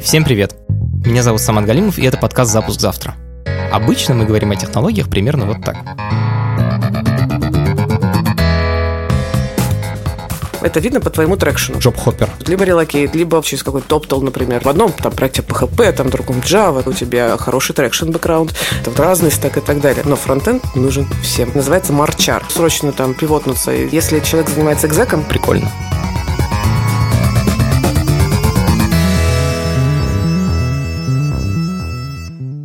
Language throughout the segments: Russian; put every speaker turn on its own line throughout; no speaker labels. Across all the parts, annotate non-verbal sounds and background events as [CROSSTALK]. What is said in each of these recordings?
Всем привет! Меня зовут Самат Галимов, и это подкаст «Запуск завтра». Обычно мы говорим о технологиях примерно вот так.
Это видно по твоему трекшену.
Джоб-хоппер.
Либо релокейт, либо через какой-то топтал, например. В одном там проекте PHP, там в другом Java, у тебя хороший трекшн бэкграунд, там разный стек и так далее. Но фронтенд нужен всем. Называется марчар. Срочно там пивотнуться. Если человек занимается экзеком,
Прикольно.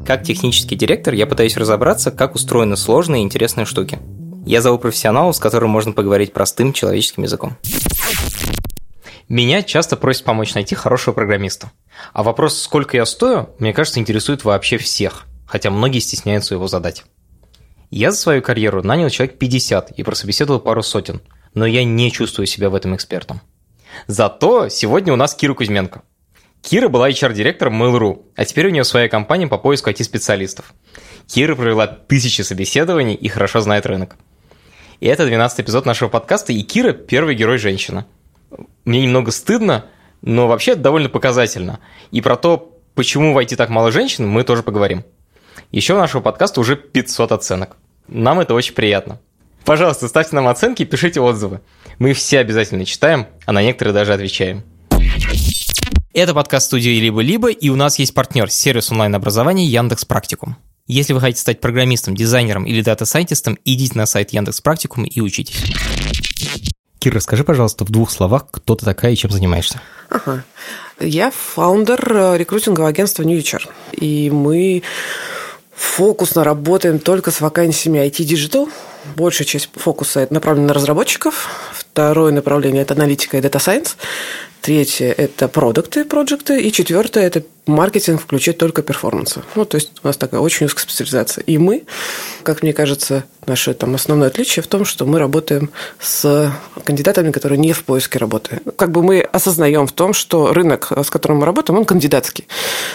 Как технический директор я пытаюсь разобраться, как устроены сложные и интересные штуки. Я зову профессионалов, с которым можно поговорить простым человеческим языком. Меня часто просят помочь найти хорошего программиста. А вопрос, сколько я стою, мне кажется, интересует вообще всех, хотя многие стесняются его задать. Я за свою карьеру нанял человек 50 и прособеседовал пару сотен, но я не чувствую себя в этом экспертом. Зато сегодня у нас Кира Кузьменко. Кира была HR-директором Mail.ru, а теперь у нее своя компания по поиску IT-специалистов. Кира провела тысячи собеседований и хорошо знает рынок. И это 12 эпизод нашего подкаста, и Кира – первый герой женщина. Мне немного стыдно, но вообще это довольно показательно. И про то, почему в IT так мало женщин, мы тоже поговорим. Еще у нашего подкаста уже 500 оценок. Нам это очень приятно. Пожалуйста, ставьте нам оценки и пишите отзывы. Мы все обязательно читаем, а на некоторые даже отвечаем. Это подкаст студии «Либо-либо», и у нас есть партнер – сервис онлайн-образования Яндекс Практикум. Если вы хотите стать программистом, дизайнером или дата-сайентистом, идите на сайт Яндекс Практикум и учитесь. Кир, расскажи, пожалуйста, в двух словах, кто ты такая и чем занимаешься.
Ага. Я founder э, рекрутингового агентства HR. И мы фокусно работаем только с вакансиями IT Digital. Большая часть фокуса направлена на разработчиков. Второе направление – это аналитика и Science. Третье – это продукты, проекты. И четвертое – это маркетинг, включает только перформанса. Ну, то есть у нас такая очень узкая специализация. И мы, как мне кажется, наше там основное отличие в том, что мы работаем с кандидатами, которые не в поиске работы. Как бы мы осознаем в том, что рынок, с которым мы работаем, он кандидатский.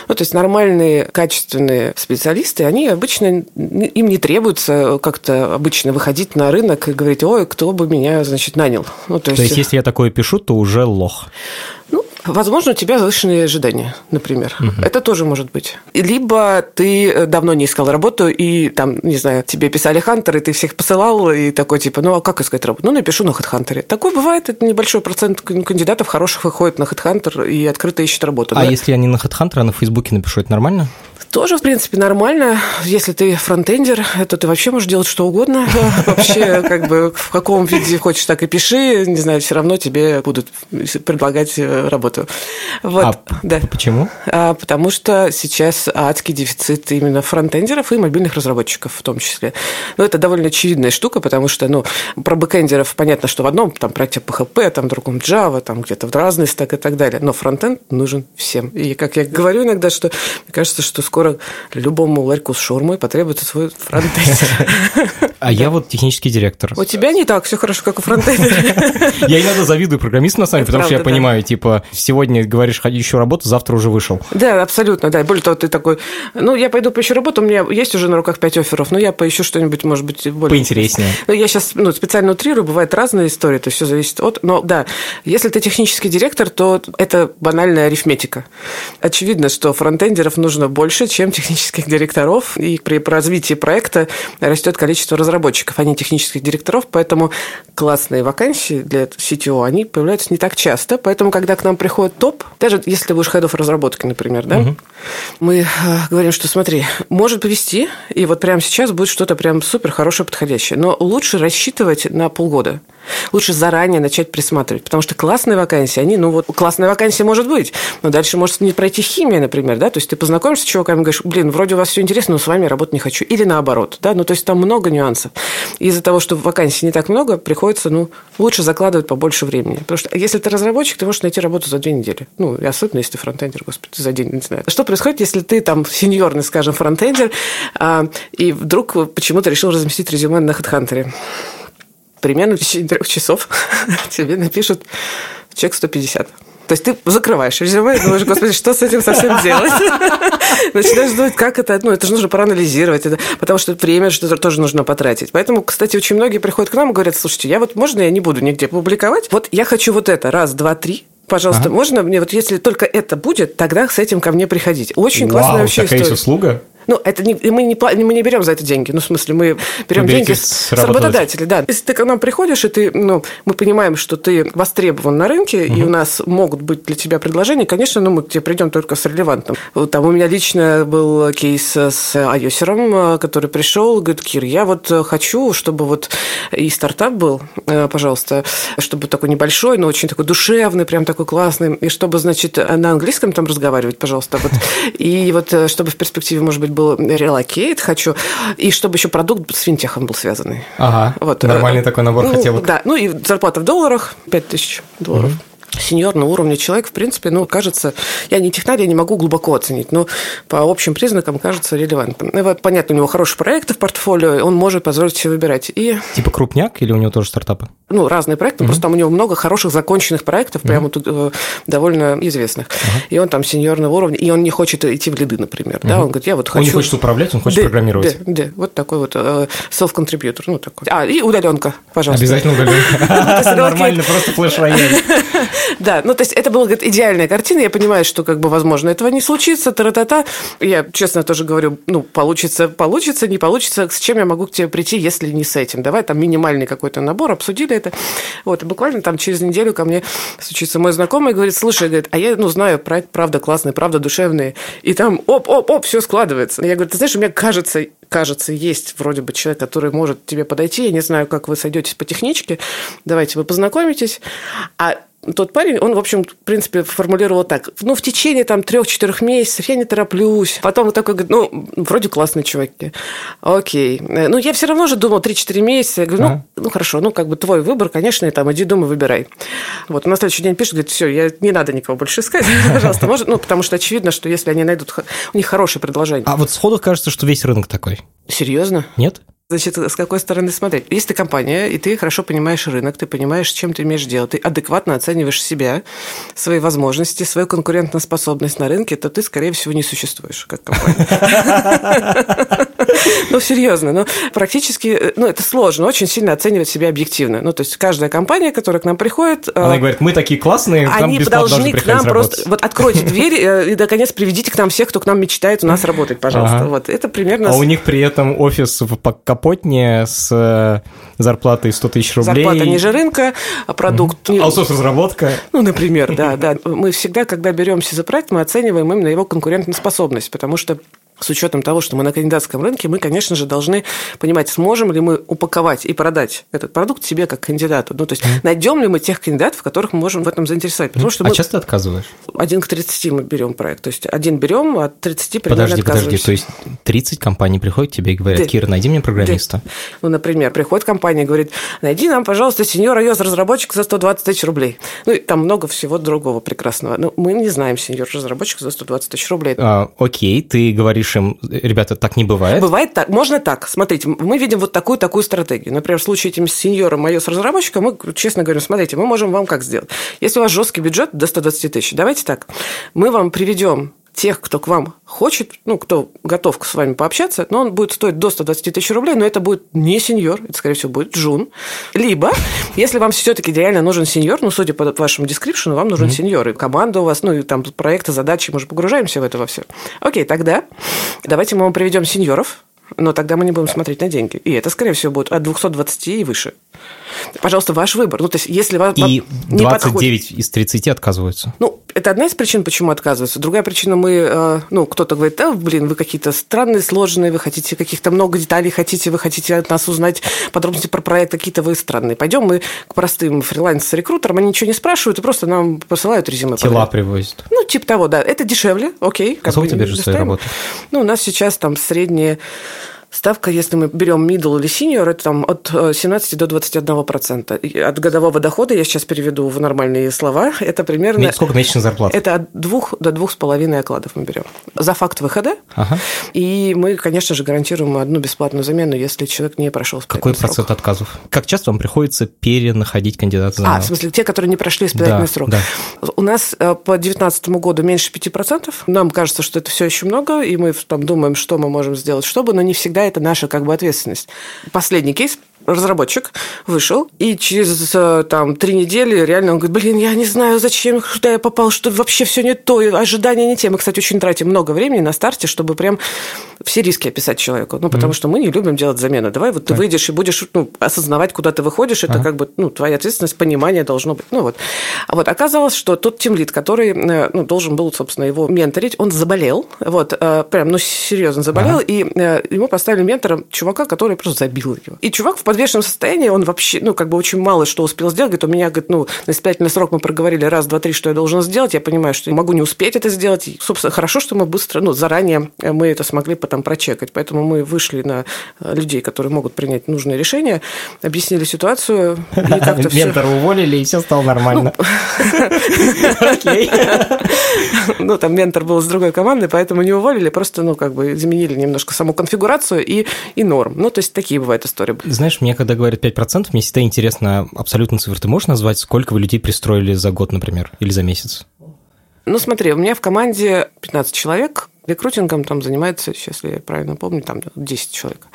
Ну, то есть нормальные, качественные специалисты, они обычно, им не требуется как-то обычно выходить на рынок и говорить, ой, кто бы меня, значит, нанял. Ну,
то, есть... то есть, если я такое пишу, то уже лох.
Ну, Возможно, у тебя завышенные ожидания, например. Угу. Это тоже может быть. Либо ты давно не искал работу, и там, не знаю, тебе писали хантеры, ты всех посылал, и такой типа, ну а как искать работу? Ну, напишу на HeadHunter. Такое бывает, это небольшой процент кандидатов хороших выходит на HeadHunter и открыто ищет работу.
А да? если я не на HeadHunter, а на Фейсбуке напишу, это нормально?
Тоже, в принципе, нормально. Если ты фронтендер, то ты вообще можешь делать что угодно. [LAUGHS] Вообще, как бы, в каком виде хочешь, так и пиши. Не знаю, все равно тебе будут предлагать э, работу.
Вот, а да. почему?
А, потому что сейчас адский дефицит именно фронтендеров и мобильных разработчиков в том числе. Но это довольно очевидная штука, потому что, ну, про бэкендеров понятно, что в одном там проекте PHP, там в другом Java, там где-то в разный стек и так далее. Но frontend нужен всем. И, как я говорю иногда, что мне кажется, что скоро скоро любому ларьку с шаурмой потребуется свой фронтендер. [LAUGHS]
А я вот технический директор.
У тебя не так все хорошо, как у фронтендера.
Я иногда завидую программистам, на самом деле, потому что я понимаю, типа, сегодня говоришь, еще работу, завтра уже вышел.
Да, абсолютно, да. Более того, ты такой, ну, я пойду поищу работу, у меня есть уже на руках пять офферов, но я поищу что-нибудь, может быть, более...
Поинтереснее.
Ну, я сейчас ну, специально утрирую, бывают разные истории, то есть все зависит от... Но да, если ты технический директор, то это банальная арифметика. Очевидно, что фронтендеров нужно больше, чем технических директоров, и при развитии проекта растет количество разработчиков, а не технических директоров, поэтому классные вакансии для CTO, они появляются не так часто, поэтому, когда к нам приходит топ, даже если будешь хедов разработки, например, да, угу. мы э, говорим, что смотри, может повести, и вот прямо сейчас будет что-то прям супер хорошее, подходящее, но лучше рассчитывать на полгода. Лучше заранее начать присматривать, потому что классные вакансии, они, ну вот, классная вакансия может быть, но дальше может не пройти химия, например, да, то есть ты познакомишься с чуваками говоришь, блин, вроде у вас все интересно, но с вами работать не хочу, или наоборот, да, ну то есть там много нюансов. Из-за того, что вакансий не так много, приходится, ну, лучше закладывать побольше времени, потому что если ты разработчик, ты можешь найти работу за две недели, ну, и особенно если ты фронтендер, господи, за день, не знаю. Что происходит, если ты там сеньорный, скажем, фронтендер, а, и вдруг почему-то решил разместить резюме на HeadHunter? Примерно в течение трех часов [LAUGHS] тебе напишут чек 150. То есть ты закрываешь резюме и думаешь, господи, что с этим совсем делать? [LAUGHS] Начинаешь думать, как это, ну, это же нужно проанализировать, это, потому что время что-то тоже нужно потратить. Поэтому, кстати, очень многие приходят к нам и говорят, слушайте, я вот, можно я не буду нигде публиковать? Вот я хочу вот это, раз, два, три, Пожалуйста, ага. можно мне, вот если только это будет, тогда с этим ко мне приходить. Очень
Вау,
классная вообще
такая
история.
есть услуга?
Ну, это не, мы, не, мы не берем за это деньги. Ну, в смысле, мы берем деньги с, с работодателей. Да. Если ты к нам приходишь, и ты, ну, мы понимаем, что ты востребован на рынке, угу. и у нас могут быть для тебя предложения, конечно, ну, мы к тебе придем только с релевантным. Вот там у меня лично был кейс с iOS -ером, который пришел, говорит, Кир, я вот хочу, чтобы вот и стартап был, э, пожалуйста, чтобы такой небольшой, но очень такой душевный, прям такой классный, и чтобы, значит, на английском там разговаривать, пожалуйста, вот, [LAUGHS] и вот э, чтобы в перспективе, может быть, был relocate хочу, и чтобы еще продукт с финтехом был связанный.
Ага, вот. нормальный такой набор
ну,
хотелок.
Да, ну и зарплата в долларах, 5000 долларов. Угу сеньорного уровня человек, в принципе, ну, кажется, я не технарь, я не могу глубоко оценить, но по общим признакам кажется релевантным. Вот, понятно, у него хорошие проекты в портфолио, он может позволить себе выбирать. И...
Типа крупняк или у него тоже стартапы?
Ну, разные проекты, угу. просто там у него много хороших законченных проектов, прямо угу. тут, э, довольно известных. Угу. И он там сеньорного уровня, и он не хочет идти в лиды, например. Угу. Да? Он говорит, я вот хочу...
Он не хочет управлять, он хочет
да,
программировать.
Да, да, вот такой вот э, self-contributor. Ну, такой. А, и удаленка, пожалуйста.
Обязательно удаленка. [LAUGHS] Нормально, просто флеш-рояль. [LAUGHS]
Да, ну, то есть это была говорит, идеальная картина, я понимаю, что, как бы, возможно, этого не случится, та-та-та. Я, честно, тоже говорю, ну, получится, получится, не получится, с чем я могу к тебе прийти, если не с этим? Давай там минимальный какой-то набор, обсудили это. Вот, и буквально там через неделю ко мне случится мой знакомый говорит, слушай, говорит, а я, ну, знаю, проект правда классный, правда душевный, и там оп-оп-оп, все складывается. Я говорю, ты знаешь, у меня кажется, кажется, есть вроде бы человек, который может тебе подойти, я не знаю, как вы сойдетесь по техничке, давайте вы познакомитесь, а тот парень, он, в общем, в принципе, формулировал так. Ну, в течение там трех-четырех месяцев я не тороплюсь. Потом он такой говорит, ну, вроде классные чуваки. Окей. Ну, я все равно же думал 3-4 месяца. Я говорю, ну, ну, хорошо, ну, как бы твой выбор, конечно, и там иди дома, выбирай. Вот, на следующий день пишет, говорит, все, я, не надо никого больше искать, [LAUGHS] пожалуйста, может, ну, потому что очевидно, что если они найдут, у них хорошее предложение.
А вот сходу кажется, что весь рынок такой.
Серьезно?
Нет?
Значит, с какой стороны смотреть? Если ты компания, и ты хорошо понимаешь рынок, ты понимаешь, чем ты имеешь дело, ты адекватно оцениваешь себя, свои возможности, свою конкурентоспособность на рынке, то ты, скорее всего, не существуешь как компания. Ну, серьезно, ну, практически, ну, это сложно, очень сильно оценивать себя объективно. Ну, то есть, каждая компания, которая к нам приходит...
Э, Она говорит, мы такие классные,
они должны к нам просто... Вот откройте дверь э, и, наконец, приведите к нам всех, кто к нам мечтает у нас работать, пожалуйста. Вот, это примерно...
А у них при этом офис в Капотне с э, зарплатой 100 тысяч рублей.
Зарплата ниже рынка, а продукт...
Mm-hmm. разработка
Ну, например, да, да. Мы всегда, когда беремся за проект, мы оцениваем именно его конкурентоспособность, потому что с учетом того, что мы на кандидатском рынке, мы, конечно же, должны понимать, сможем ли мы упаковать и продать этот продукт себе как кандидату. Ну, то есть, mm. найдем ли мы тех кандидатов, которых мы можем в этом заинтересовать. Потому что
а
мы...
часто отказываешь?
Один к 30 мы берем проект. То есть, один берем, а 30 примерно
Подожди, подожди. То есть, 30 компаний приходят к тебе и говорят, да. Кира, найди мне программиста.
Ну, например, приходит компания и говорит, найди нам, пожалуйста, сеньор iOS разработчик за 120 тысяч рублей. Ну, и там много всего другого прекрасного. Но мы не знаем сеньор разработчик за 120 тысяч рублей.
А, окей, ты говоришь им, ребята, так не бывает?
Бывает так. Можно так. Смотрите, мы видим вот такую-такую стратегию. Например, в случае этим с сеньором iOS разработчиком, мы честно говорим, смотрите, мы можем вам как сделать. Если у вас жесткий бюджет до 120 тысяч, давайте так. Мы вам приведем тех, кто к вам хочет, ну, кто готов с вами пообщаться, но он будет стоить до 120 тысяч рублей, но это будет не сеньор, это, скорее всего, будет джун. Либо, если вам все-таки реально нужен сеньор, ну, судя по вашему дескрипшену, вам нужен mm-hmm. сеньор, и команда у вас, ну, и там проекты, задачи, мы же погружаемся в это во все. Окей, тогда давайте мы вам приведем сеньоров, но тогда мы не будем смотреть на деньги. И это, скорее всего, будет от 220 и выше. Пожалуйста, ваш выбор. Ну, то есть, если вам
и не 29 подходит... из 30 отказываются.
Ну, это одна из причин, почему отказываются. Другая причина, мы, э, ну, кто-то говорит, да, блин, вы какие-то странные, сложные, вы хотите каких-то много деталей, хотите, вы хотите от нас узнать подробности про проект, какие-то вы странные. Пойдем мы к простым фриланс-рекрутерам, они ничего не спрашивают, и просто нам посылают резюме.
Тела подряд. привозят.
Ну, типа того, да. Это дешевле, окей.
А сколько тебе же своей работы?
Ну, у нас сейчас там средние Ставка, если мы берем middle или senior, это там от 17 э, до 21 процента. От годового дохода, я сейчас переведу в нормальные слова, [LAUGHS] это примерно...
Сколько месячная зарплата?
Это от двух до двух с половиной окладов мы берем. За факт выхода. Ага. И мы, конечно же, гарантируем одну бесплатную замену, если человек не прошел
Какой процент срок. отказов? Как часто вам приходится перенаходить кандидата?
А, в смысле, те, которые не прошли испытательный да, срок. Да. У нас э, по 2019 году меньше 5%. Нам кажется, что это все еще много, и мы там думаем, что мы можем сделать, чтобы, но не всегда это наша как бы ответственность. Последний кейс разработчик вышел, и через э, там три недели реально он говорит, блин, я не знаю, зачем, куда я попал, что вообще все не то, ожидания не те. Мы, кстати, очень тратим много времени на старте, чтобы прям все риски описать человеку. Ну, потому mm-hmm. что мы не любим делать замены. Давай вот ты так. выйдешь и будешь ну, осознавать, куда ты выходишь. Это ага. как бы ну, твоя ответственность, понимание должно быть. Ну вот. А вот оказалось, что тот тимлит, который э, ну, должен был, собственно, его менторить, он заболел. Вот, э, прям, ну, серьезно заболел. Ага. И ему поставили ментором чувака, который просто забил его. И чувак в подвешенном состоянии, он вообще, ну, как бы очень мало что успел сделать. Говорит, у меня, говорит, ну, на испытательный срок мы проговорили раз, два, три, что я должен сделать. Я понимаю, что могу не успеть это сделать. И, собственно, хорошо, что мы быстро, ну, заранее мы это смогли потом прочекать. Поэтому мы вышли на э, людей, которые могут принять нужные решения, объяснили ситуацию. [LAUGHS]
Ментора уволили, и все стало нормально. [LAUGHS]
Окей. [LAUGHS] Ну, там ментор был с другой командой, поэтому не уволили, просто, ну, как бы изменили немножко саму конфигурацию и, и норм. Ну, то есть такие бывают истории.
Знаешь, мне когда говорят 5%, мне всегда интересно абсолютно цифры. Ты можешь назвать, сколько вы людей пристроили за год, например, или за месяц?
Ну, смотри, у меня в команде 15 человек, рекрутингом там занимается, если я правильно помню, там 10 человек.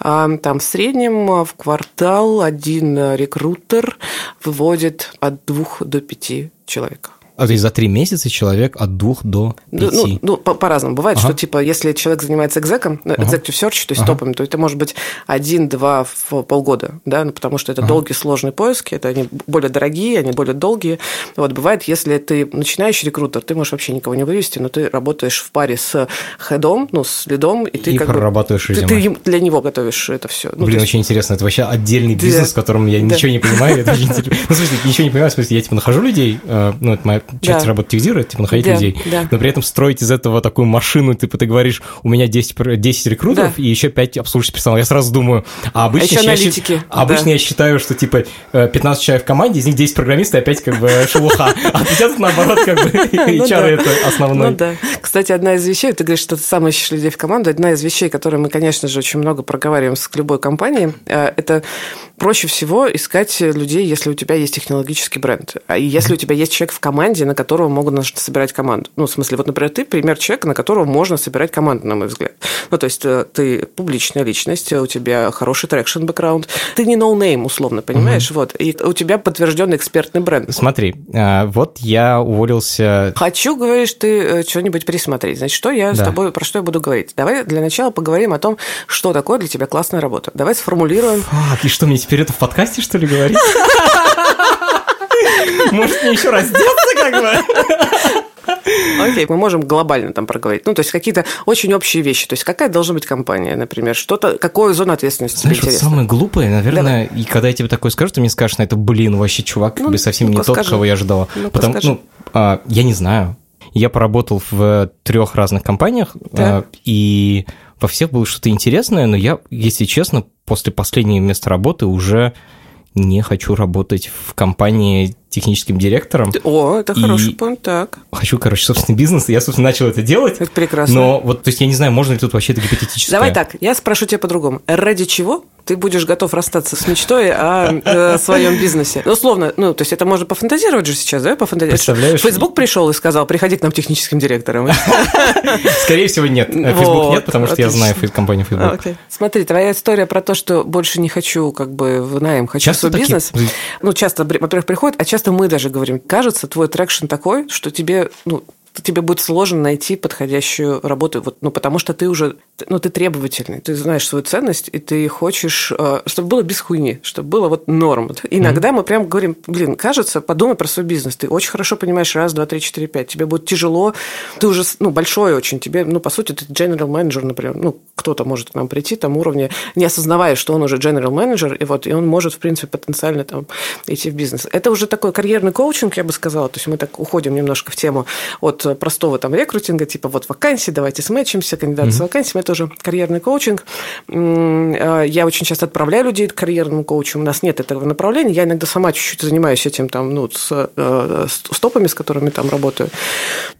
Uh-huh. Там в среднем в квартал один рекрутер выводит от двух до пяти человек.
А то есть за три месяца человек от двух до
ну, пяти? Ну, ну по- по-разному. Бывает, ага. что типа если человек занимается экзеком, ну, ага. executive search, то есть ага. топами, то это может быть один-два в полгода, да, ну, потому что это ага. долгие сложные поиски, это они более дорогие, они более долгие. Вот бывает, если ты начинающий рекрутер, ты можешь вообще никого не вывести, но ты работаешь в паре с хедом, ну, с лидом, и ты
и
как
прорабатываешь
бы... Ты, ты для него готовишь это все.
Ну, Блин, есть... очень интересно. Это вообще отдельный бизнес, да. в котором я да. ничего не понимаю. Ну, в смысле, ничего не понимаю, в смысле, я типа нахожу людей, э, ну, это моя часть работы оптимизировать, типа находить да, людей, да. но при этом строить из этого такую машину, типа ты говоришь, у меня 10, 10 рекрутеров да. и еще 5 обслуживающих персонала. Я сразу думаю, а обычно, а я,
аналитики.
Я, обычно да. я считаю, что типа 15 человек в команде, из них 10 программистов и опять как бы [LAUGHS] шелуха. А сейчас наоборот как бы HR [LAUGHS] ну это основной.
Ну да. Кстати, одна из вещей, ты говоришь, что ты сам ищешь людей в команду, одна из вещей, которые мы, конечно же, очень много проговариваем с любой компанией, э, это проще всего искать людей, если у тебя есть технологический бренд. А если у тебя есть человек в команде, на которого могут собирать команду. Ну, в смысле, вот, например, ты пример человека, на которого можно собирать команду, на мой взгляд. Ну, то есть э, ты публичная личность, у тебя хороший traction бэкграунд, ты не no name, условно, понимаешь? Угу. Вот. И у тебя подтвержденный экспертный бренд.
Смотри, а, вот я уволился...
Хочу, говоришь, ты э, что-нибудь пересмотреть. Значит, что я да. с тобой, про что я буду говорить? Давай для начала поговорим о том, что такое для тебя классная работа. Давай сформулируем...
Фак, и что, мне теперь это в подкасте, что ли, говорить? Может, мне еще раздеться, как бы?
Окей, мы можем глобально там проговорить. Ну, то есть какие-то очень общие вещи. То есть какая должна быть компания, например, что-то, какую зону ответственности
Знаешь, тебе вот самое глупое, наверное, Давай. и когда я тебе такое скажу, ты мне скажешь, на это, блин, вообще чувак ну, как бы совсем ну не тот, кого я ожидала. Ну Потому, ну, а, я не знаю. Я поработал в трех разных компаниях, а, и во всех было что-то интересное, но я, если честно, после последнего места работы уже не хочу работать в компании техническим директором.
О, это хороший пункт, так.
Хочу, короче, собственный бизнес, и я, собственно, начал это делать.
Это прекрасно.
Но вот, то есть, я не знаю, можно ли тут вообще это гипотетическое.
Давай так, я спрошу тебя по-другому. Ради чего ты будешь готов расстаться с мечтой о, о своем бизнесе. Ну, условно, ну, то есть это можно пофантазировать же сейчас, да, пофантазировать.
Представляешь?
Фейсбук пришел и сказал, приходи к нам техническим директором.
Скорее всего, нет. [LAUGHS] Фейсбук нет, потому что я знаю компанию Facebook.
Смотри, твоя история про то, что больше не хочу как бы в найм, хочу свой бизнес. Ну, часто, во-первых, приходит, а часто мы даже говорим, кажется, твой traction такой, что тебе, ну, тебе будет сложно найти подходящую работу, вот, ну, потому что ты уже, ну, ты требовательный, ты знаешь свою ценность, и ты хочешь, э, чтобы было без хуйни, чтобы было вот норм. Иногда mm-hmm. мы прям говорим, блин, кажется, подумай про свой бизнес, ты очень хорошо понимаешь раз, два, три, четыре, пять, тебе будет тяжело, ты уже, ну, большой очень, тебе, ну, по сути, ты general manager, например, ну, кто-то может к нам прийти там уровне, не осознавая, что он уже general manager, и вот, и он может, в принципе, потенциально там идти в бизнес. Это уже такой карьерный коучинг, я бы сказала, то есть мы так уходим немножко в тему от простого там рекрутинга, типа вот вакансии, давайте сметчимся, кандидаты mm-hmm. с вакансиями, это уже карьерный коучинг. А, я очень часто отправляю людей к карьерному коучу, у нас нет этого направления, я иногда сама чуть-чуть занимаюсь этим там, ну, с, э, с топами, с которыми там работаю.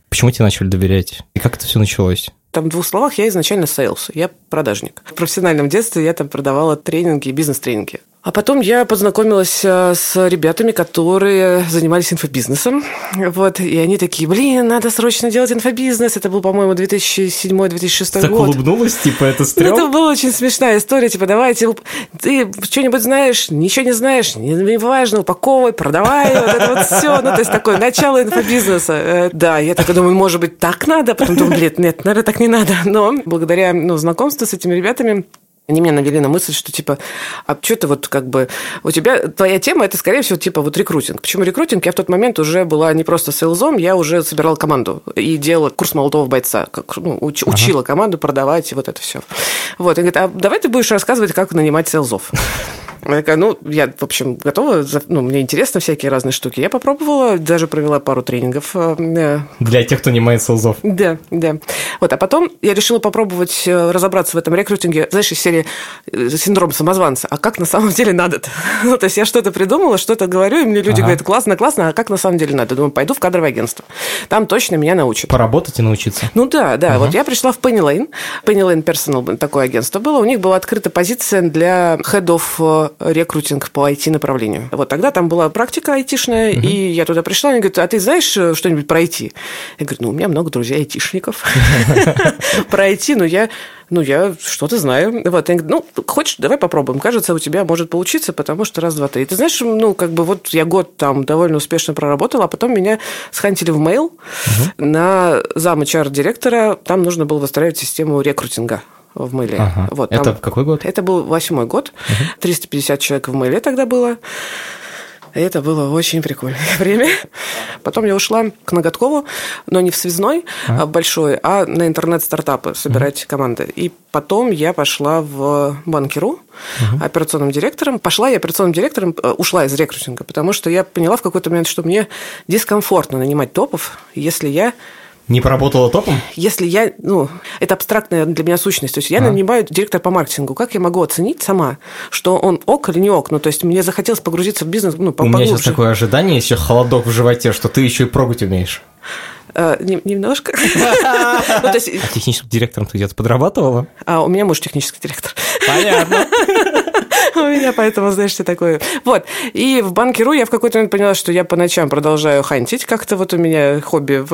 Почему тебе начали доверять? И как это все началось?
Там в двух словах я изначально sales, я продажник. В профессиональном детстве я там продавала тренинги, бизнес-тренинги. А потом я познакомилась э, с ребятами, которые занимались инфобизнесом. Вот, и они такие, блин, надо срочно делать инфобизнес. Это был, по-моему, 2007-2006
так
год.
улыбнулась, типа, это стрём?
Ну, это была очень смешная история. Типа, давайте, ты что-нибудь знаешь, ничего не знаешь, не, не важно, упаковывай, продавай, вот это вот все. Ну, то есть, такое начало инфобизнеса. Э, да, я так думаю, может быть, так надо? Потом думаю, блин, нет, наверное, так не надо. Но благодаря ну, знакомству с этими ребятами они меня навели на мысль, что типа, а что ты вот как бы... У тебя твоя тема – это, скорее всего, типа вот рекрутинг. Почему рекрутинг? Я в тот момент уже была не просто сейлзом, я уже собирала команду и делала курс молодого бойца. Как, ну, уч, ага. Учила команду продавать и вот это все. Вот. И говорит, а давай ты будешь рассказывать, как нанимать сейлзов. Я такая, ну, я, в общем, готова, ну, мне интересно всякие разные штуки. Я попробовала, даже провела пару тренингов. Э,
Для тех, кто не мает селзов.
Да, да. Вот, а потом я решила попробовать э, разобраться в этом рекрутинге, знаешь, из серии э, синдром самозванца. А как на самом деле надо-то? [LAUGHS] Ну, то есть я что-то придумала, что-то говорю, и мне люди ага. говорят, классно, классно, а как на самом деле надо? Думаю, пойду в кадровое агентство. Там точно меня научат.
Поработать и научиться.
Ну да, да. Ага. Вот я пришла в Penny Lane. Penny Lane Personal такое агентство было. У них была открыта позиция для head of рекрутинг по IT-направлению. Вот тогда там была практика айтишная, угу. и я туда пришла, и они говорят, а ты знаешь э, что-нибудь про IT? Я говорю, ну, у меня много друзей айтишников [LAUGHS] про IT, но я ну, я что-то знаю. Вот, они говорят, ну, хочешь, давай попробуем. Кажется, у тебя может получиться, потому что раз, два, три. Ты знаешь, ну, как бы вот я год там довольно успешно проработала, а потом меня схантили в mail угу. на зам HR-директора. Там нужно было выстраивать систему рекрутинга в мыле.
Ага. Вот, там, это какой год?
Это был восьмой год. Угу. 350 человек в мыле тогда было. Это было очень прикольное [LAUGHS] время. Потом я ушла к Ноготкову, но не в связной а? большой, а на интернет-стартапы собирать mm команды. И потом я пошла в банкиру uh операционным директором. Пошла я операционным директором, э, ушла из рекрутинга, потому что я поняла в какой-то момент, что мне дискомфортно нанимать топов, если я
не поработала топом?
Если я, ну, это абстрактная для меня сущность. То есть я а. нанимаю директора по маркетингу. Как я могу оценить сама, что он ок или не ок? Ну, то есть мне захотелось погрузиться в бизнес, ну,
У меня сейчас такое ожидание, еще холодок в животе, что ты еще и прогать умеешь.
Uh, немножко. [LAUGHS]
ну. А техническим директором ты где-то подрабатывала?
А, у меня муж технический директор.
Понятно. [LAUGHS]
У меня поэтому, знаешь, что такое. Вот. И в банке.ру я в какой-то момент поняла, что я по ночам продолжаю хантить. Как-то вот у меня хобби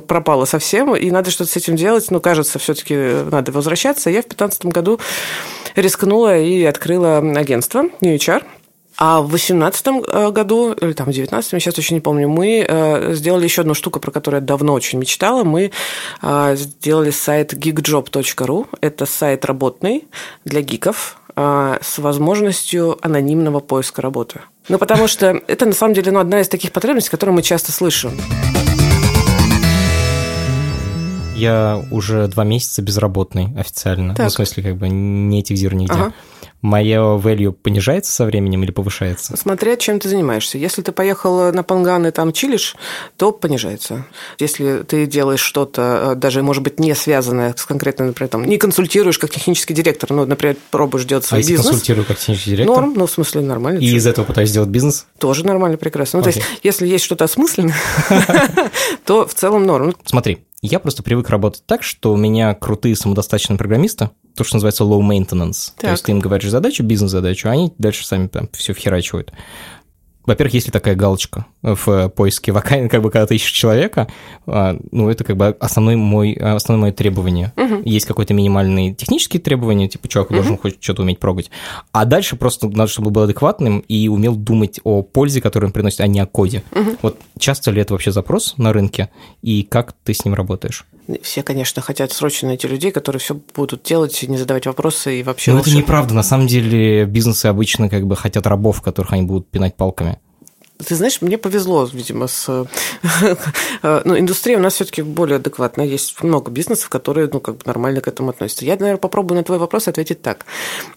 пропало совсем, и надо что-то с этим делать. Ну, кажется, все-таки надо возвращаться. Я в 2015 году рискнула и открыла агентство New HR. А в 2018 э, году, или там в 2019, я сейчас точно не помню, мы э, сделали еще одну штуку, про которую я давно очень мечтала. Мы э, сделали сайт geekjob.ru. Это сайт работный для гиков с возможностью анонимного поиска работы. Ну, потому что это, на самом деле, ну, одна из таких потребностей, которые мы часто слышим.
Я уже два месяца безработный официально. Так. Ну, в смысле, как бы не этих нигде. Ага мое value понижается со временем или повышается?
Смотря чем ты занимаешься. Если ты поехал на Панган и там чилишь, то понижается. Если ты делаешь что-то, э, даже, может быть, не связанное с конкретно, например, там, не консультируешь как технический директор, но, например, пробуешь делать свой а
бизнес.
если
консультирую как технический директор?
Норм, ну, в смысле, нормально.
И из этого пытаюсь сделать бизнес?
Тоже нормально, прекрасно. Ну, то есть, если есть что-то осмысленное, [LAUGHS] то в целом норм.
Смотри, я просто привык работать так, что у меня крутые самодостаточные программисты, то, что называется low maintenance. Так. То есть ты им говоришь задачу, бизнес-задачу, а они дальше сами там все вхерачивают. Во-первых, есть ли такая галочка в поиске вакансий, [LAUGHS] как бы когда ты ищешь человека, а, ну, это как бы основной мой, основное мое требование. Угу. Есть какое-то минимальные технические требования, типа человек угу. должен хоть что-то уметь прогать. А дальше просто надо, чтобы был адекватным и умел думать о пользе, которую он приносит, а не о коде. Угу. Вот часто ли это вообще запрос на рынке, и как ты с ним работаешь?
Все, конечно, хотят срочно найти людей, которые все будут делать, не задавать вопросы и вообще...
Но это неправда. На самом деле бизнесы обычно как бы хотят рабов, которых они будут пинать палками.
Ты знаешь, мне повезло, видимо, с... [LAUGHS] ну, индустрия у нас все таки более адекватная. Есть много бизнесов, которые ну, как бы нормально к этому относятся. Я, наверное, попробую на твой вопрос ответить так.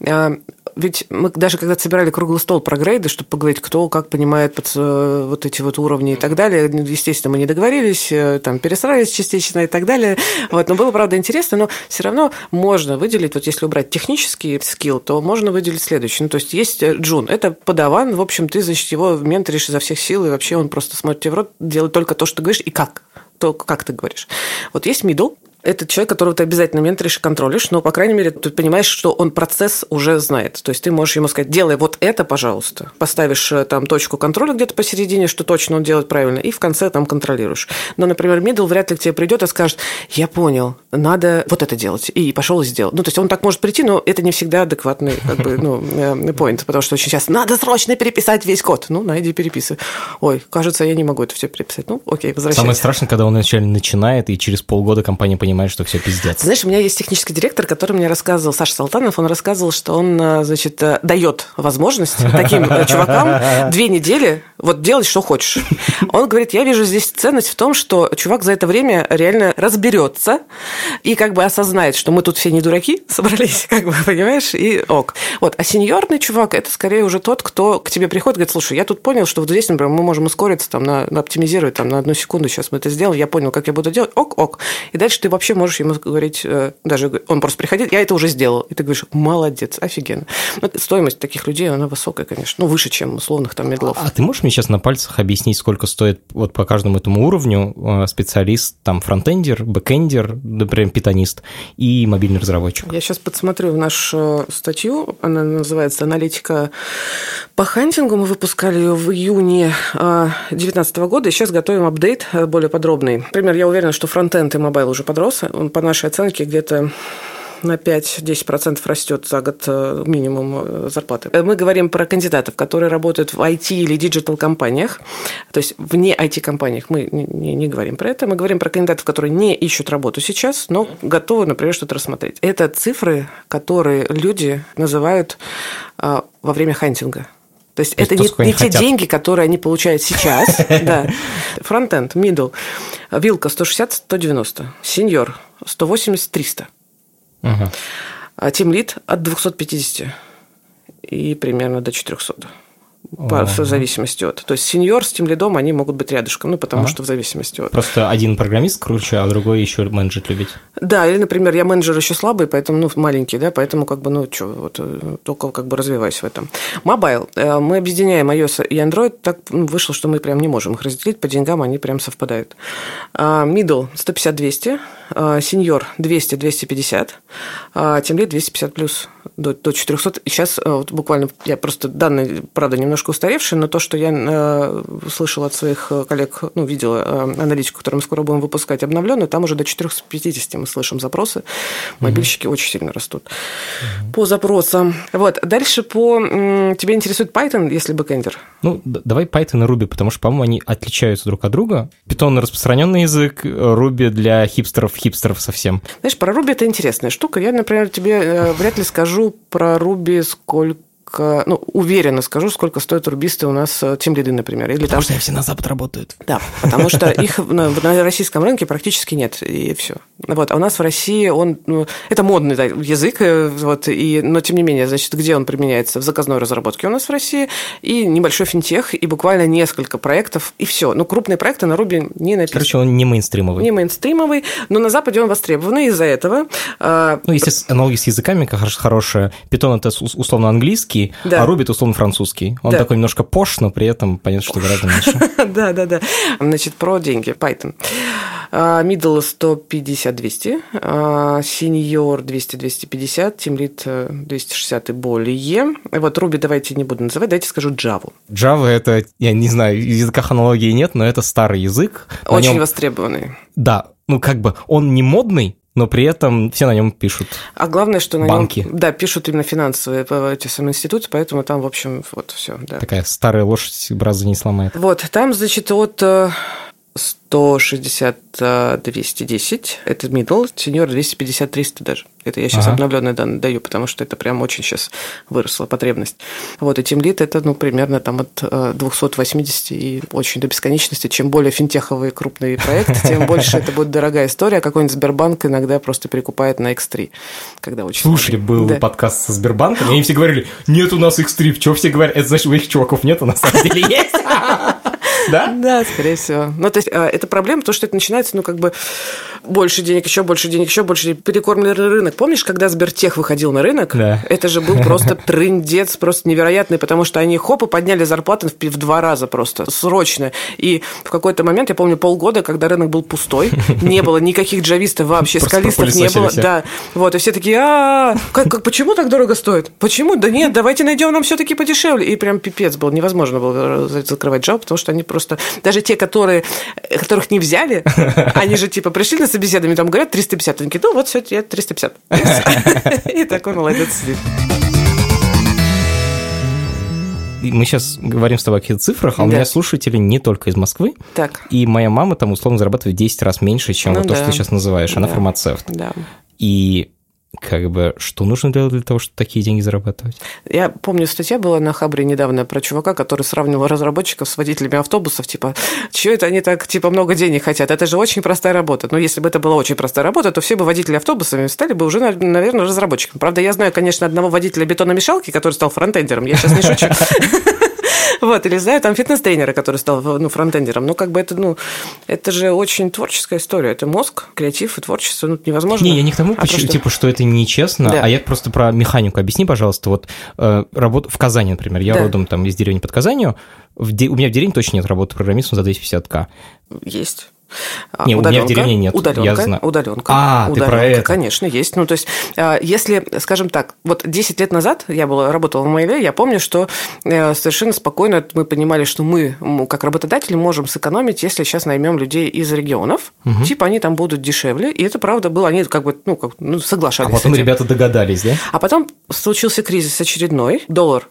А, ведь мы даже когда собирали круглый стол про грейды, чтобы поговорить, кто как понимает под э, вот эти вот уровни и так далее, ну, естественно, мы не договорились, э, там перестраивались частично и так далее. Вот, но было, правда, интересно, но все равно можно выделить, вот если убрать технический скилл, то можно выделить следующий. Ну, то есть есть э, Джун, это подаван, в общем, ты, значит, его менторишь изо всех сил, и вообще он просто смотрит тебе в рот, делает только то, что ты говоришь, и как то, как ты говоришь. Вот есть middle, Это человек, которого ты обязательно менторишь и контролишь, но, по крайней мере, ты понимаешь, что он процесс уже знает. То есть ты можешь ему сказать, делай вот это, пожалуйста. Поставишь э, там точку контроля где-то посередине, что точно он делает правильно, и в конце там контролируешь. Но, например, middle вряд ли к тебе придет и скажет, я понял, надо вот это делать. И пошел и сделал. Ну, то есть он так может прийти, но это не всегда адекватный как бы, ну, э, point, потому что очень часто надо срочно переписать весь код. Ну, найди, переписывай. Ой, кажется, я не могу это все переписать. Ну, окей, возвращайся.
Самое страшное, когда он вначале начинает, и через полгода компания понимает, что все пиздец.
Знаешь, у меня есть технический директор, который мне рассказывал, Саша Салтанов, он рассказывал, что он, э, значит, э, дает возможность таким чувакам две недели вот делать, что хочешь. Он говорит, я вижу здесь ценность в том, что чувак за это время реально разберется и как бы осознает, что мы тут все не дураки [LAUGHS] собрались, как бы, понимаешь, и ок. Вот. А сеньорный чувак – это скорее уже тот, кто к тебе приходит говорит, слушай, я тут понял, что вот здесь, например, мы можем ускориться, там, на, на оптимизировать там, на одну секунду, сейчас мы это сделаем, я понял, как я буду делать, ок, ок. И дальше ты вообще можешь ему говорить, э, даже он просто приходит, я это уже сделал. И ты говоришь, молодец, офигенно. Но стоимость таких людей, она высокая, конечно, ну, выше, чем условных там медлов.
А ты можешь мне сейчас на пальцах объяснить, сколько стоит вот по каждому этому уровню э, специалист, там, фронтендер, бэкендер, например, питонист и мобильный разработчик?
Я сейчас подсмотрю в нашу статью, она называется «Аналитика по хантингу». Мы выпускали ее в июне 2019 э, года, и сейчас готовим update э, более подробный. Например, я уверена, что frontend и mobile уже подрос. Он, по нашей оценке, где-то на 5-10% растет за год э, минимум э, зарплаты. Мы говорим про кандидатов, которые работают в IT или digital компаниях, то есть вне IT-компаниях. Мы не, не говорим про это. Мы говорим про кандидатов, которые не ищут работу сейчас, но готовы, например, что-то рассмотреть. Это цифры, которые люди называют э, во время хантинга. То есть То это не, не те деньги, которые они получают сейчас. [LAUGHS] Фронтенд, middle, вилка 160-190, сеньор 180-300. Ага. А тимлит от 250 и примерно до 400 по, в зависимости от. То есть senior с тимлидом, они могут быть рядышком, ну, потому ага. что в зависимости от.
Просто один программист круче, а другой еще менеджерить любит.
Да, или, например, я менеджер еще слабый, поэтому, ну, маленький, да, поэтому, как бы, ну, что, вот, э, только как бы развиваюсь в этом. Mobile. Э, мы объединяем iOS и Android, так ну, вышло, что мы прям не можем их разделить, по деньгам они прям совпадают. А, middle 150-200, senior 200-250, тимлид 250 плюс до, до 400. И сейчас э, вот буквально, я просто данные, правда, немножко устаревшие, но то, что я э, слышала от своих э, коллег, ну, видела э, аналитику, которую мы скоро будем выпускать, обновленную, там уже до 450 мы слышим запросы. Мобильщики угу. очень сильно растут угу. по запросам. Вот. Дальше по... Тебя интересует Python, если бэкэндер?
Ну, давай Python и Ruby, потому что, по-моему, они отличаются друг от друга. Python распространенный язык, Ruby для хипстеров, хипстеров совсем.
Знаешь, про Ruby это интересная штука. Я, например, тебе вряд ли скажу, про Руби сколько ну, уверенно скажу, сколько стоят рубисты у нас э, тем лиды, например.
Или потому там... что все на Запад работают.
Да, потому что их на, на российском рынке практически нет, и все. Вот. А у нас в России он... Ну, это модный да, язык, э, вот, и, но тем не менее, значит, где он применяется? В заказной разработке у нас в России, и небольшой финтех, и буквально несколько проектов, и все. Ну, крупные проекты на Руби не написаны.
Короче, он не мейнстримовый.
Не мейнстримовый, но на Западе он востребованный из-за этого.
А, ну, естественно, аналогия с языками хорошая. Питон – это условно английский, английский, да. а Руби это условно французский. Он да. такой немножко пош, но при этом понятно, что гораздо меньше. [LAUGHS]
Да, да, да. Значит, про деньги. Python. А, middle 150-200, Senior 200-250, Teamlead 260 и более. Вот Ruby давайте не буду называть, давайте скажу Java.
Java это, я не знаю, в языках аналогии нет, но это старый язык.
Очень нем... востребованный.
Да, ну как бы он не модный, но при этом все на нем пишут.
А главное, что на
банки.
нем да, пишут именно финансовые эти самые институты, поэтому там, в общем, вот все. Да.
Такая старая лошадь браза не сломает.
Вот, там, значит, от 160-210, это middle, сеньор 250-300 даже. Это я сейчас ага. обновленные данные даю, потому что это прям очень сейчас выросла потребность. Вот, и Lead это, ну, примерно там от 280 э, и очень до бесконечности. Чем более финтеховый крупный проект, тем больше это будет дорогая история. Какой-нибудь Сбербанк иногда просто перекупает на X3, когда очень
Слушай, был да. подкаст со Сбербанком, и они все говорили, нет у нас X3, что все говорят? Это значит, у этих чуваков нет, а на самом деле есть.
Да? Да, скорее всего. Ну, то есть, э, это проблема, потому что это начинается, ну, как бы больше денег, еще больше денег, еще больше денег. Перекормленный рынок. Помнишь, когда Сбертех выходил на рынок?
Да.
Это же был просто трындец, просто невероятный, потому что они хоп и подняли зарплаты в, два раза просто, срочно. И в какой-то момент, я помню, полгода, когда рынок был пустой, не было никаких джавистов вообще, скалистов не было. Да, вот, и все такие, а как, почему так дорого стоит? Почему? Да нет, давайте найдем нам все-таки подешевле. И прям пипец был, невозможно было закрывать джаб, потому что они просто, даже те, которые, которых не взяли, [LAUGHS] они же типа пришли на собеседование, там говорят 350, они такие, ну вот все, я 350. [LAUGHS] И такой молодец сидит.
Мы сейчас говорим с тобой о каких-то цифрах, а у меня слушатели не только из Москвы.
Так.
И моя мама там условно зарабатывает в 10 раз меньше, чем
Ну
вот то,
да.
что ты сейчас называешь. Она
Да.
фармацевт.
Да.
И как бы что нужно делать для того, чтобы такие деньги зарабатывать?
Я помню, статья была на Хабре недавно про чувака, который сравнивал разработчиков с водителями автобусов, типа, чего это они так, типа, много денег хотят? Это же очень простая работа. Но если бы это была очень простая работа, то все бы водители автобусами стали бы уже, наверное, разработчиками. Правда, я знаю, конечно, одного водителя бетономешалки, который стал фронтендером. Я сейчас не шучу. [LAUGHS] Вот, или знаю там фитнес-тренера, который стал ну, фронтендером. Ну, как бы это, ну, это же очень творческая история. Это мозг, креатив и творчество. Ну, невозможно.
Не, я не к тому,
А
почему-
что?
типа, что это нечестно,
Да.
а я просто про механику. Объясни, пожалуйста, вот э, работа в Казани, например, я
Да.
родом там из деревни под Казанью, в де- у меня в деревне точно нет работы программистом за 250к.
Есть.
Не, у меня в деревне нет,
Удаленка,
я знаю.
удаленка.
А, ты про
удаленка,
это.
Конечно, есть. Ну, то есть, а, если, скажем так, вот 10 лет назад я была, работала в Mail, я помню, что э, совершенно спокойно мы понимали, что мы, как работодатели, можем сэкономить, если сейчас наймем людей из регионов. Типа они там будут дешевле. И это правда было. Они как бы, ну, как, ну
А
соглашались.
потом
с этим.
ребята догадались, да?
А потом случился кризис очередной, доллар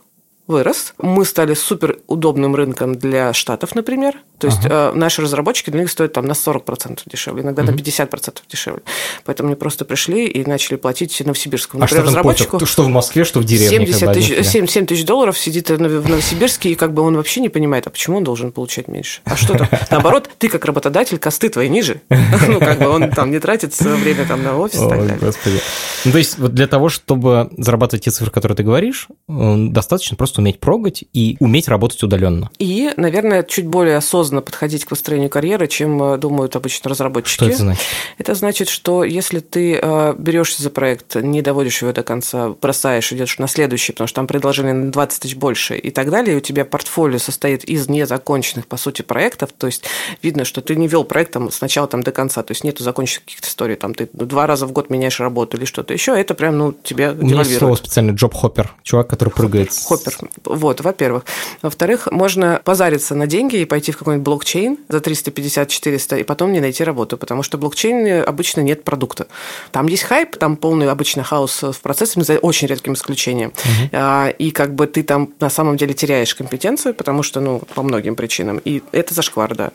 вырос, мы стали супер удобным рынком для штатов, например. То есть э, наши разработчики для них стоят там на 40% дешевле, иногда на 50% дешевле. Поэтому они просто пришли и начали платить новосибирскому.
А что
Например,
там
разработчику
пофиг? Что в Москве, что в деревне. как
70
бы,
тысяч,
один фига.
7, 7 тысяч долларов сидит в Новосибирске, и как бы он вообще не понимает, а почему он должен получать меньше? А что там? [LAUGHS] Наоборот, ты как работодатель, косты твои ниже. [LAUGHS] Ну, как бы он там не тратит свое время там на офис и так далее.
господи. Ну, то есть, вот для того, чтобы зарабатывать те цифры, которые ты говоришь, э, достаточно просто уметь прогать и уметь работать удаленно.
И, наверное, чуть более осознанно подходить к построению карьеры, чем э, думают обычно разработчики.
Что это значит?
Это значит, что если ты э, берешься за проект, не доводишь его до конца, бросаешь, идешь на следующий, потому что там предложение на 20 тысяч больше и так далее, и у тебя портфолио состоит из незаконченных, по сути, проектов, то есть видно, что ты не вел проект там, сначала там, до конца, то есть нету законченных каких-то историй, там ты два раза в год меняешь работу или что-то еще, это прям, ну, тебя
У меня есть слово специально джоб-хоппер. Чувак, который прыгает. с-
Хоппер. Вот, во-первых. Во-вторых, можно позариться на деньги и пойти в какой-нибудь блокчейн за 350-400 и потом не найти работу, потому что в блокчейне обычно нет продукта. Там есть хайп, там полный обычно хаос в процессе, за очень редким исключением. А, И как бы ты там на самом деле теряешь компетенцию, потому что, ну, по многим причинам. И это зашквар, да.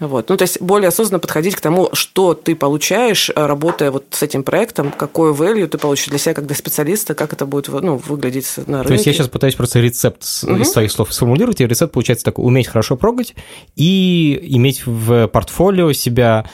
Вот. Ну, то есть более осознанно подходить к тому, что ты получаешь, э, работая вот с этим проектом, какой value ты получишь для себя как для специалиста, как это будет ну, выглядеть на рынке.
То есть я сейчас пытаюсь просто рецепт
Мгм.
из своих слов сформулировать, и рецепт получается такой, уметь хорошо прогать и иметь в портфолио себя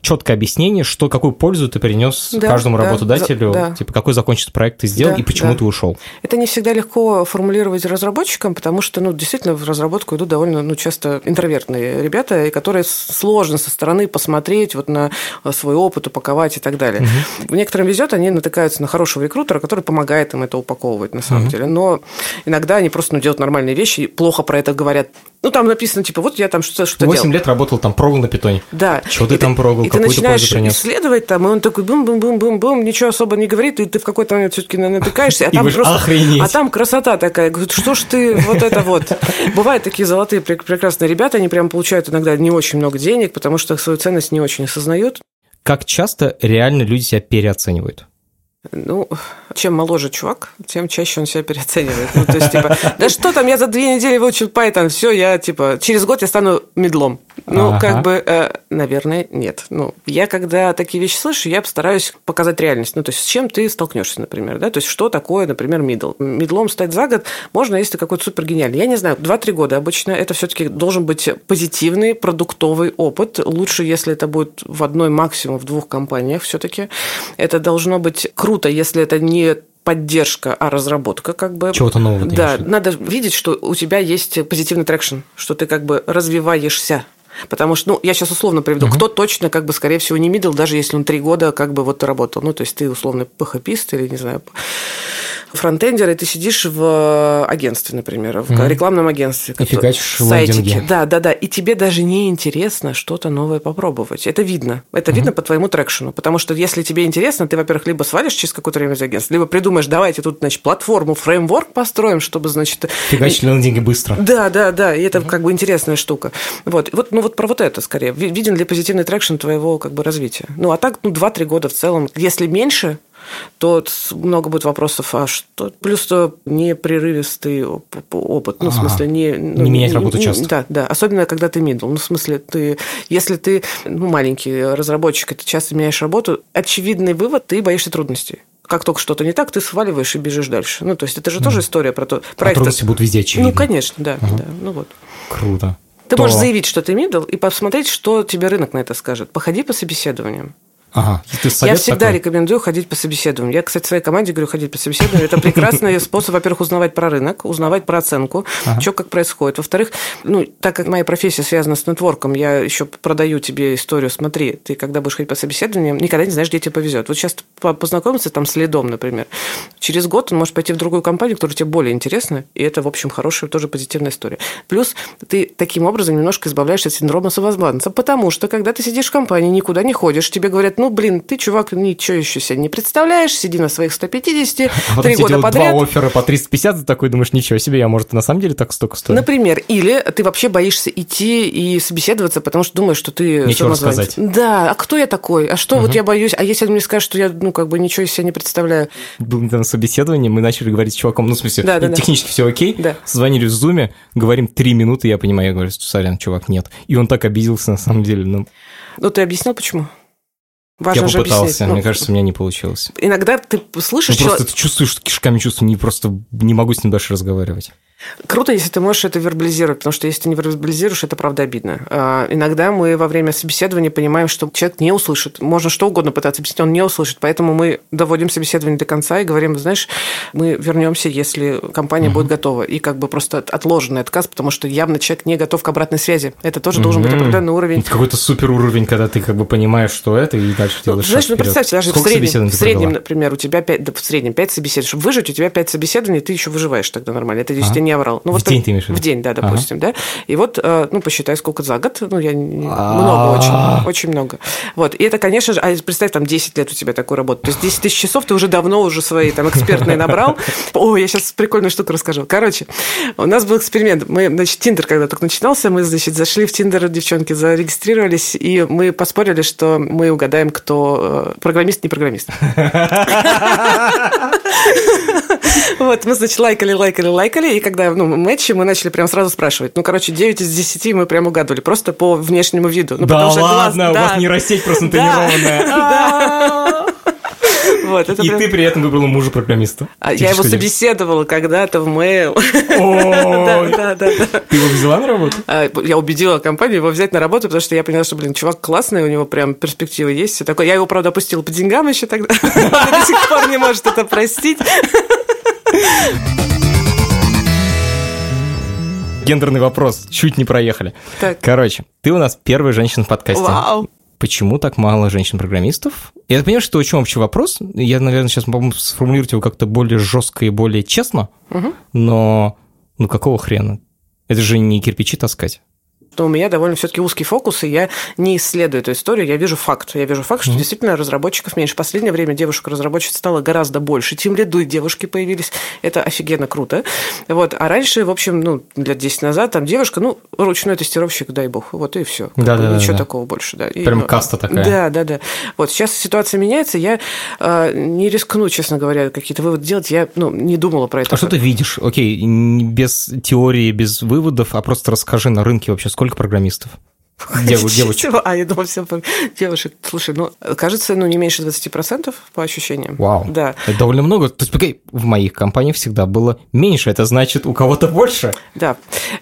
четкое объяснение, что какую пользу ты принес
Да,
каждому
да,
работодателю,
да.
типа какой закончится проект ты сделал
Да,
и почему
да.
ты ушел.
Это не всегда легко формулировать разработчикам, потому что, ну, действительно, в разработку идут довольно, ну, часто интровертные ребята, и которые сложно со стороны посмотреть вот на э, свой опыт, упаковать и так далее. В некоторым везет, они натыкаются на хорошего рекрутера, который помогает им это упаковывать на самом деле. Но иногда они просто ну, делают нормальные вещи и плохо про это говорят. Ну, там написано, типа, вот я там что-то что
8
делал.
лет работал там, прогал на питоне.
Да.
Чего ты
И
там прогал?
И ты
ты
начинаешь
принес?
исследовать там, и он такой бум-бум-бум-бум-бум, ничего особо не говорит, и ты в какой-то момент все-таки натыкаешься, а [LAUGHS] там просто...
«Охренеть!»
А там красота такая. Говорит, что ж ты вот это вот. [LAUGHS] Бывают такие золотые прек- прекрасные ребята, они прям получают иногда не очень много денег, потому что свою ценность не очень осознают.
Как часто реально люди себя переоценивают?
Ну, чем моложе чувак, тем чаще он себя переоценивает. Ну, то есть, типа, да что там, я за две недели выучил Python, все, я, типа, через год я стану медлом. Ну,
Ага.
как бы, э, наверное, нет. Ну, я, когда такие вещи слышу, я постараюсь показать реальность. Ну, то есть, с чем ты столкнешься, например, да? То есть, что такое, например, middle? Middle -ом стать за год можно, если ты какой-то супер гениальный. Я не знаю, 2-3 года обычно это все-таки должен быть позитивный, продуктовый опыт. Лучше, если это будет в одной, максимум в двух компаниях все-таки. Это должно быть круто, если это не поддержка, а разработка как бы.
Чего-то нового,
Да,
виду?
надо видеть, что у тебя есть позитивный traction, что ты как бы развиваешься. Потому что, ну, я сейчас условно приведу, угу. кто точно, как бы, скорее всего, не middle, даже если он три года, как бы, вот работал. Ну, то есть ты, условно, PHP или, не знаю, фронтендер, и ты сидишь в агентстве, например, в mm рекламном агентстве.
И фигачишь сайтики.
Да, да, да. И тебе даже не интересно что-то новое попробовать. Это видно. Это mm видно по твоему traction -у. Потому что если тебе интересно, ты, во-первых, либо свалишь через какое-то время из агентства, либо придумаешь, давайте тут, значит, платформу, фреймворк построим, чтобы, значит...
Фигачить лендинги быстро.
Да, да, да. И это mm как бы интересная штука. Вот. вот. Ну, вот про вот это скорее. Виден ли позитивный traction твоего как бы развития? Ну, а так, ну, 2-3 года в целом. Если меньше, то много будет вопросов, а что? Плюс то непрерывистый опыт, ну, ага. в смысле, не... Ну,
не менять работу часто.
Да, да, особенно, когда ты middle. Ну, в смысле, ты, если ты ну, маленький разработчик, и ты часто меняешь работу, очевидный вывод, ты боишься трудностей как только что-то не так, ты сваливаешь и бежишь дальше. Ну, то есть это же mm. тоже история про то.
Проект... А трудности будут везде очевидны.
Ну, конечно, да, ага. да. Ну вот.
Круто.
Ты то... можешь заявить, что ты middle, и посмотреть, что тебе рынок на это скажет. Походи по собеседованиям.
Ага.
Ты я всегда такой? рекомендую ходить по собеседованиям. Я, кстати, своей команде говорю ходить по собеседованиям. Это прекрасный [LAUGHS] способ, во-первых, узнавать про рынок, узнавать про оценку, ага. что как происходит. Во-вторых, ну, так как моя профессия связана с нетворком, я еще продаю тебе историю. Смотри, ты когда будешь ходить по собеседованиям, никогда не знаешь, где тебе повезет. Вот сейчас познакомиться там с лидом, например. Через год он может пойти в другую компанию, которая тебе более интересна, и это, в общем, хорошая, тоже позитивная история. Плюс ты таким образом немножко избавляешься от синдрома самозванца, потому что, когда ты сидишь в компании, никуда не ходишь, тебе говорят, ну, блин, ты, чувак, ничего еще себе не представляешь, сиди на своих 150,
а [LAUGHS] три года подряд. два оффера по 350, ты такой думаешь, ничего себе, я, может, на самом деле так столько стоит.
Например, или ты вообще боишься идти и собеседоваться, потому что думаешь, что ты
Ничего рассказать.
Да, а кто я такой? А что угу. вот я боюсь? А если мне скажут, что я, ну, как бы ничего из себя не представляю?
Был на собеседовании, мы начали говорить с чуваком, ну, в смысле,
да, да,
технически
да.
все окей,
да.
звонили в зуме, говорим три минуты, я понимаю, я говорю, сорян, чувак, нет. И он так обиделся, на самом деле, ну...
Ну, ты объяснил, почему?
Важно я попытался, мне ну, кажется, у меня не получилось.
Иногда ты слышишь...
Ну, просто ты чувствуешь, кишками чувствую, не просто не могу с ним дальше разговаривать.
Круто, если ты можешь это вербализировать, потому что если ты не вербализируешь, это правда обидно. А, иногда мы во время собеседования понимаем, что человек не услышит. Можно что угодно пытаться объяснить, он не услышит. Поэтому мы доводим собеседование до конца и говорим, знаешь, мы вернемся, если компания угу. будет готова. И как бы просто отложенный отказ, потому что явно человек не готов к обратной связи. Это тоже угу. должен быть определенный уровень.
Какой-то супер уровень, когда ты как бы понимаешь, что это, и дальше ну, делаешь
Знаешь, ну представьте, даже Сколько в среднем, в среднем например, у тебя 5, да, в среднем 5 собеседований. Чтобы выжить, у тебя 5 собеседований, ты еще выживаешь тогда нормально. Это действительно ага. не оврал.
Ну, в вот день ты имеешь в
виду? В день, да, допустим, ага. да. И вот, э, ну, посчитай, сколько за год. Ну, я много очень, очень много. Вот. И это, конечно же, а представь, там 10 лет у тебя такой работы. То есть 10 тысяч часов ты уже давно уже свои там экспертные набрал. О, я сейчас прикольную штуку расскажу. Короче, у нас был эксперимент. Мы, значит, Тиндер, когда только начинался, мы, значит, зашли в Тиндер, девчонки зарегистрировались, и мы поспорили, что мы угадаем, кто э, программист, не программист. [LAUGHS] Вот, мы, значит, лайкали, лайкали, лайкали, и когда, ну, матчи, мы начали прям сразу спрашивать. Ну, короче, 9 из 10 мы прям угадывали, просто по внешнему виду. Ну,
да ладно, глаз... у вас нейросеть просто [LAUGHS] тренированная. [LAUGHS]
Вот, это
и
прям...
ты при этом выбрала мужа программиста.
А я его собеседовала когда-то в mail. [LAUGHS]
Да, да, да. Ты его взяла на работу?
А, я убедила компанию его взять на работу, потому что я поняла, что, блин, чувак классный, у него прям перспективы есть. Все такое. Я его, правда, опустила по деньгам еще тогда. Он до сих пор не может это простить.
Гендерный вопрос. Чуть не проехали. Так. Короче, ты у нас первая женщина в подкасте.
Вау.
Почему так мало женщин-программистов? Я понимаю, что это очень общий вопрос. Я, наверное, сейчас могу сформулировать его как-то более жестко и более честно. Угу. Но ну какого хрена? Это же не кирпичи таскать
то у меня довольно все-таки узкий фокус, и я не исследую эту историю, я вижу факт. Я вижу факт, что mm-hmm. действительно разработчиков меньше. В последнее время девушек-разработчиц стало гораздо больше. Тем лиду девушки появились. Это офигенно круто. Вот. А раньше, в общем, ну, лет 10 назад, там девушка, ну, ручной тестировщик, дай бог. Вот и все.
Да, да,
Ничего
да.
такого больше. Да.
Прям и, каста такая.
Да, да, да. Вот сейчас ситуация меняется, я э, не рискну, честно говоря, какие-то выводы делать. Я ну, не думала про это.
А что ты видишь? Окей, без теории, без выводов, а просто расскажи на рынке вообще, сколько программистов?
Дев, девочек. А, я думал, все девушек. Слушай, ну, кажется, ну, не меньше 20% по ощущениям.
Вау.
Да.
Это довольно много. То есть, в моих компаниях всегда было меньше. Это значит, у кого-то больше.
Да.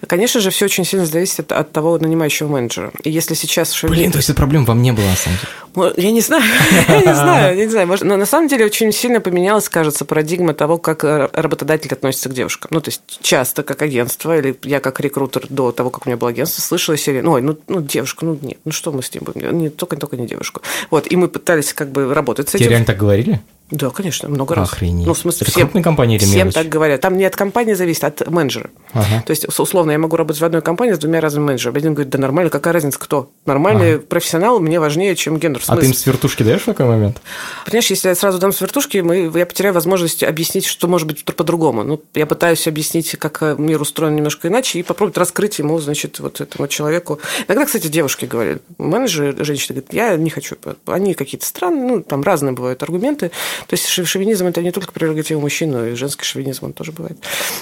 Конечно же, все очень сильно зависит от, от того нанимающего менеджера. И если сейчас...
Блин, то есть, эта проблема вам не было, на самом деле?
Ну, я не знаю. [LAUGHS] я не знаю, не знаю. Но на самом деле очень сильно поменялась, кажется, парадигма того, как работодатель относится к девушкам. Ну, то есть, часто как агентство, или я как рекрутер до того, как у меня было агентство, слышала серию, ну, ну, девушка, ну нет, ну что мы с ним будем? Не, только, только не девушку. Вот, и мы пытались как бы работать с этим.
Тебе реально так говорили?
Да, конечно, много раз.
Охренеть.
Ну, в смысле,
Это
всем,
крупные компании или
всем так говорят. Там не от компании зависит, а от менеджера.
Ага.
То есть, условно, я могу работать в одной компании с двумя разными менеджерами. Один говорит, да нормально, какая разница, кто? Нормальный профессионал мне важнее, чем гендер.
А ты им свертушки даешь в такой момент?
Понимаешь, если я сразу дам свертушки, мы, я потеряю возможность объяснить, что может быть по-другому. Ну, я пытаюсь объяснить, как э, мир устроен немножко иначе, и попробовать раскрыть ему, значит, вот этому человеку. Иногда, кстати, девушки говорят, менеджеры, женщины говорят, я не хочу. Они какие-то странные, ну, там разные бывают аргументы. То есть шов- шовинизм – это не только прерогатива мужчин, но и женский шовинизм, он тоже бывает.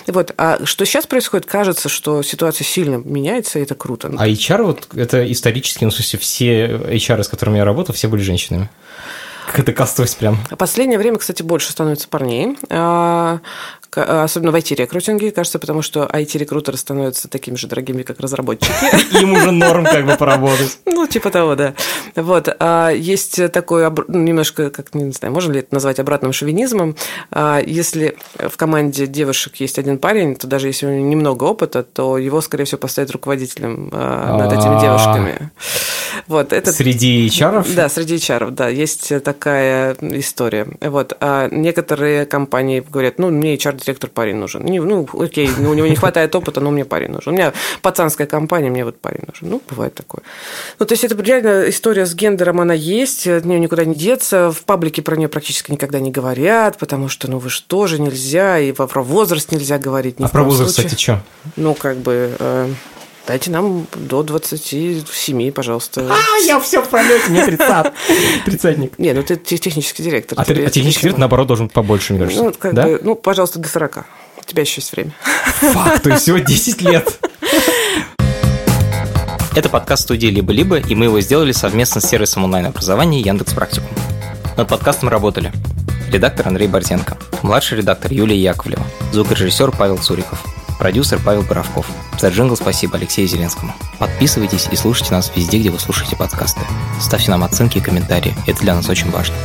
И Вот. А что сейчас происходит, кажется, что ситуация сильно меняется, и это круто.
А HR вот это исторически, ну, в смысле, все HR, с которыми я работал, все были женщинами. Как это костость прям.
Последнее время, кстати, больше становится парней, а, особенно в IT-рекрутинге, кажется, потому что IT-рекрутеры становятся такими же дорогими, как разработчики. [LAUGHS]
Им уже норм как бы поработать. [LAUGHS]
Ну, типа того, да. Вот. А есть такой ну, немножко, как не знаю, можно ли это назвать обратным шовинизмом. А Если в команде девушек есть один парень, то даже если у него немного опыта, то его, скорее всего, поставят руководителем а, над этими
А.
девушками. Вот. Это
Среди HR?
да, среди HR, да, есть такая история. Вот. А некоторые компании говорят, ну, мне HR-директор парень нужен. Не, ну, окей, у него не хватает опыта, но мне парень нужен. У меня пацанская компания, мне вот парень нужен. Ну, бывает такое. Ну, то есть, это реально история с гендером, она есть, от нее никуда не деться. В паблике про нее практически никогда не говорят, потому что, ну, вы что же, нельзя, и про возраст нельзя говорить.
А про возраст,
случае.
кстати, что?
Ну, как бы... э, Дайте нам до 27, пожалуйста.
А, я все в пролете, мне 30. Тридцатник.
Не, ну ты те- технический директор.
А, ты- а технический директор, наоборот, должен побольше, мне кажется.
Ну, как
да?
бы, ну, пожалуйста, до 40. У тебя еще есть время.
Фак, то есть всего 10 лет. Это подкаст студии «Либо-либо», и мы его сделали совместно с сервисом онлайн-образования Яндекс Практикум. Над подкастом работали редактор Андрей Борзенко, младший редактор Юлия Яковлева, звукорежиссер Павел Цуриков, продюсер Павел Боровков. За джингл спасибо Алексею Зеленскому. Подписывайтесь и слушайте нас везде, где вы слушаете подкасты. Ставьте нам оценки и комментарии, это для нас очень важно.